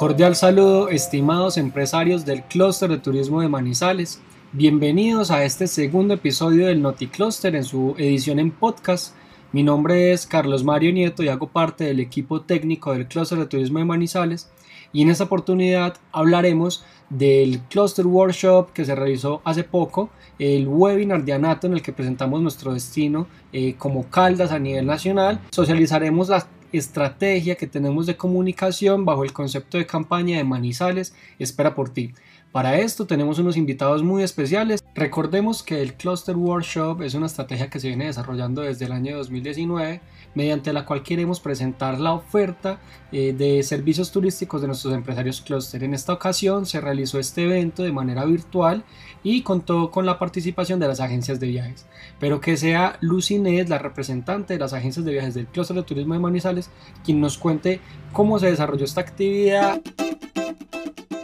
Cordial saludo, estimados empresarios del Clúster de Turismo de Manizales. Bienvenidos a este segundo episodio del NotiCluster en su edición en podcast. Mi nombre es Carlos Mario Nieto y hago parte del equipo técnico del Clúster de Turismo de Manizales. Y en esta oportunidad hablaremos del Cluster Workshop que se realizó hace poco, el webinar de Anato en el que presentamos nuestro destino eh, como Caldas a nivel nacional. Socializaremos las estrategia que tenemos de comunicación bajo el concepto de campaña de Manizales Espera por ti. Para esto tenemos unos invitados muy especiales. Recordemos que el Cluster Workshop es una estrategia que se viene desarrollando desde el año 2019, mediante la cual queremos presentar la oferta eh, de servicios turísticos de nuestros empresarios cluster. En esta ocasión se realizó este evento de manera virtual y contó con la participación de las agencias de viajes. Pero que sea Lucinez, la representante de las agencias de viajes del Cluster de Turismo de Manizales, quien nos cuente cómo se desarrolló esta actividad.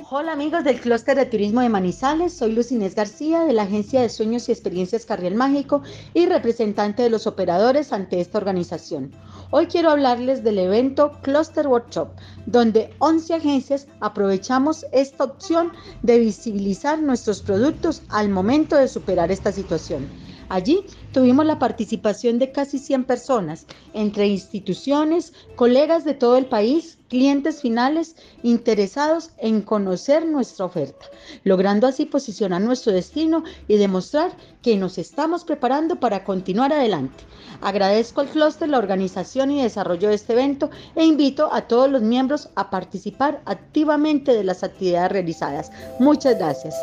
Hola amigos del Clúster de Turismo de Manizales, soy Lucinés García de la Agencia de Sueños y Experiencias Carriel Mágico y representante de los operadores ante esta organización. Hoy quiero hablarles del evento Cluster Workshop, donde 11 agencias aprovechamos esta opción de visibilizar nuestros productos al momento de superar esta situación. Allí tuvimos la participación de casi 100 personas, entre instituciones, colegas de todo el país, clientes finales interesados en conocer nuestra oferta, logrando así posicionar nuestro destino y demostrar que nos estamos preparando para continuar adelante. Agradezco al clúster la organización y desarrollo de este evento e invito a todos los miembros a participar activamente de las actividades realizadas. Muchas gracias.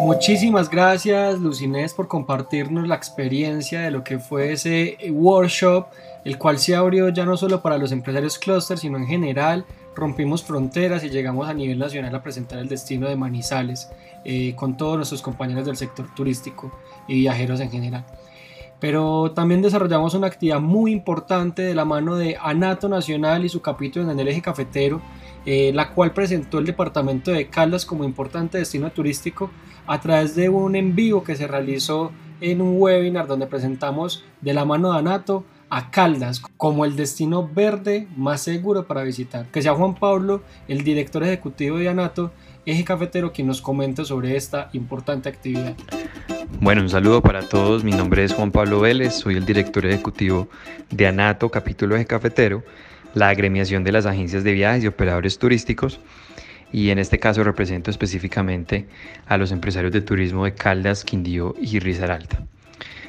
Muchísimas gracias Lucinés por compartirnos la experiencia de lo que fue ese workshop, el cual se abrió ya no solo para los empresarios cluster, sino en general. Rompimos fronteras y llegamos a nivel nacional a presentar el destino de Manizales eh, con todos nuestros compañeros del sector turístico y viajeros en general. Pero también desarrollamos una actividad muy importante de la mano de Anato Nacional y su capítulo en el eje cafetero, eh, la cual presentó el departamento de Caldas como importante destino turístico a través de un envío que se realizó en un webinar donde presentamos de la mano de Anato a Caldas como el destino verde más seguro para visitar. Que sea Juan Pablo, el director ejecutivo de Anato, eje cafetero, quien nos comente sobre esta importante actividad. Bueno, un saludo para todos. Mi nombre es Juan Pablo Vélez, soy el director ejecutivo de Anato, capítulo eje cafetero, la agremiación de las agencias de viajes y operadores turísticos y en este caso represento específicamente a los empresarios de turismo de Caldas, Quindío y Risaralda.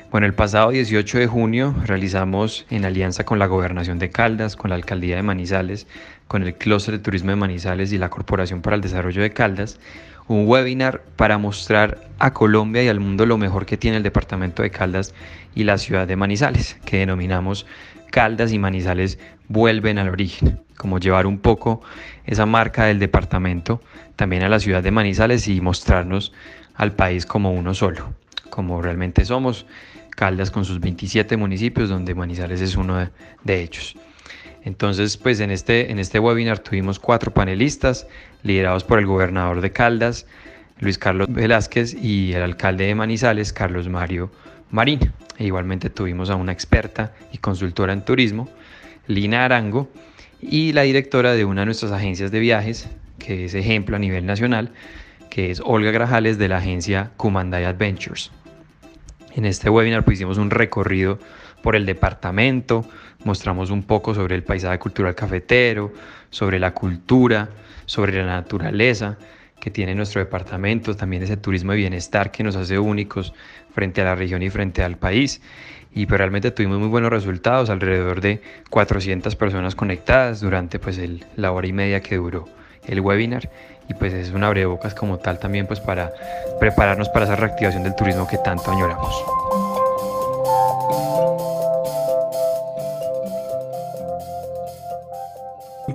Bueno, el pasado 18 de junio realizamos en alianza con la Gobernación de Caldas, con la Alcaldía de Manizales, con el Clúster de Turismo de Manizales y la Corporación para el Desarrollo de Caldas, un webinar para mostrar a Colombia y al mundo lo mejor que tiene el departamento de Caldas y la ciudad de Manizales, que denominamos Caldas y Manizales vuelven al origen, como llevar un poco esa marca del departamento también a la ciudad de Manizales y mostrarnos al país como uno solo, como realmente somos, Caldas con sus 27 municipios, donde Manizales es uno de, ellos. Entonces, pues en este, en este webinar tuvimos cuatro panelistas liderados por el gobernador de Caldas, Luis Carlos Velázquez, y el alcalde de Manizales, Carlos Mario Marín. E igualmente tuvimos a una experta y consultora en turismo, Lina Arango, y la directora de una de nuestras agencias de viajes, que es ejemplo a nivel nacional, que es Olga Grajales de la agencia Kumanday Adventures. En este webinar pues, hicimos un recorrido por el departamento, mostramos un poco sobre el paisaje cultural cafetero, sobre la cultura, sobre la naturaleza que tiene nuestro departamento, también ese turismo de bienestar que nos hace únicos frente a la región y frente al país. Y pues realmente tuvimos muy buenos resultados, alrededor de 400 personas conectadas durante pues la hora y media que duró el webinar y pues es una abrebocas como tal también pues para prepararnos para esa reactivación del turismo que tanto añoramos.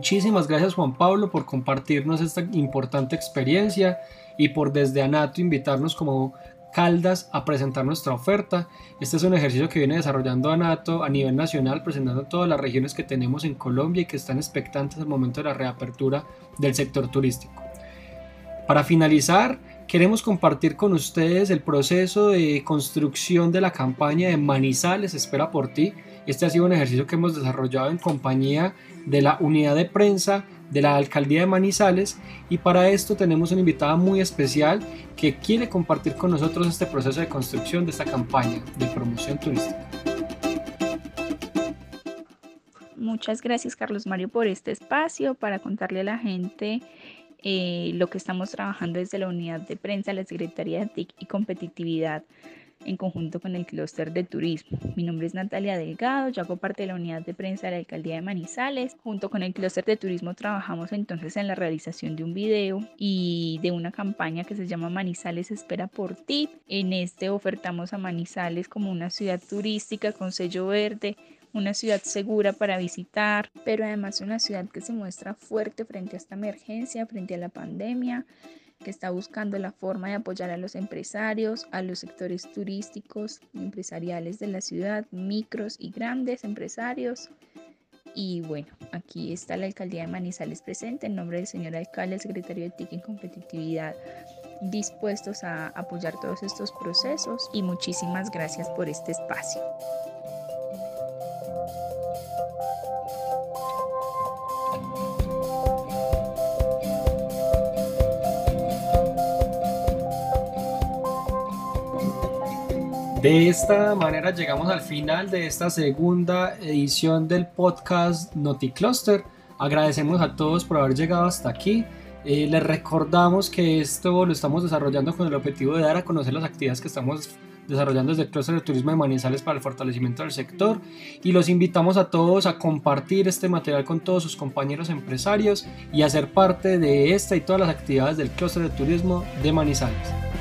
Muchísimas gracias Juan Pablo por compartirnos esta importante experiencia y por desde Anato invitarnos como Caldas a presentar nuestra oferta. Este es un ejercicio que viene desarrollando Anato a nivel nacional, presentando todas las regiones que tenemos en Colombia y que están expectantes al momento de la reapertura del sector turístico. Para finalizar, queremos compartir con ustedes el proceso de construcción de la campaña de Manizales Espera por ti. Este ha sido un ejercicio que hemos desarrollado en compañía de la unidad de prensa de la alcaldía de Manizales y para esto tenemos una invitada muy especial que quiere compartir con nosotros este proceso de construcción de esta campaña de promoción turística. Muchas gracias Carlos Mario por este espacio para contarle a la gente eh, lo que estamos trabajando desde la unidad de prensa, la Secretaría de TIC y Competitividad en conjunto con el clúster de turismo. Mi nombre es Natalia Delgado, yo hago parte de la unidad de prensa de la alcaldía de Manizales. Junto con el clúster de turismo trabajamos entonces en la realización de un video y de una campaña que se llama Manizales Espera por ti. En este ofertamos a Manizales como una ciudad turística con sello verde una ciudad segura para visitar, pero además una ciudad que se muestra fuerte frente a esta emergencia, frente a la pandemia, que está buscando la forma de apoyar a los empresarios, a los sectores turísticos empresariales de la ciudad, micros y grandes empresarios. Y bueno, aquí está la alcaldía de Manizales presente en nombre del señor alcalde, el secretario de TIC y Competitividad, dispuestos a apoyar todos estos procesos y muchísimas gracias por este espacio. De esta manera llegamos al final de esta segunda edición del podcast NotiCluster. Agradecemos a todos por haber llegado hasta aquí. Eh, les recordamos que esto lo estamos desarrollando con el objetivo de dar a conocer las actividades que estamos desarrollando desde el Cluster de Turismo de Manizales para el fortalecimiento del sector y los invitamos a todos a compartir este material con todos sus compañeros empresarios y a ser parte de esta y todas las actividades del Cluster de Turismo de Manizales.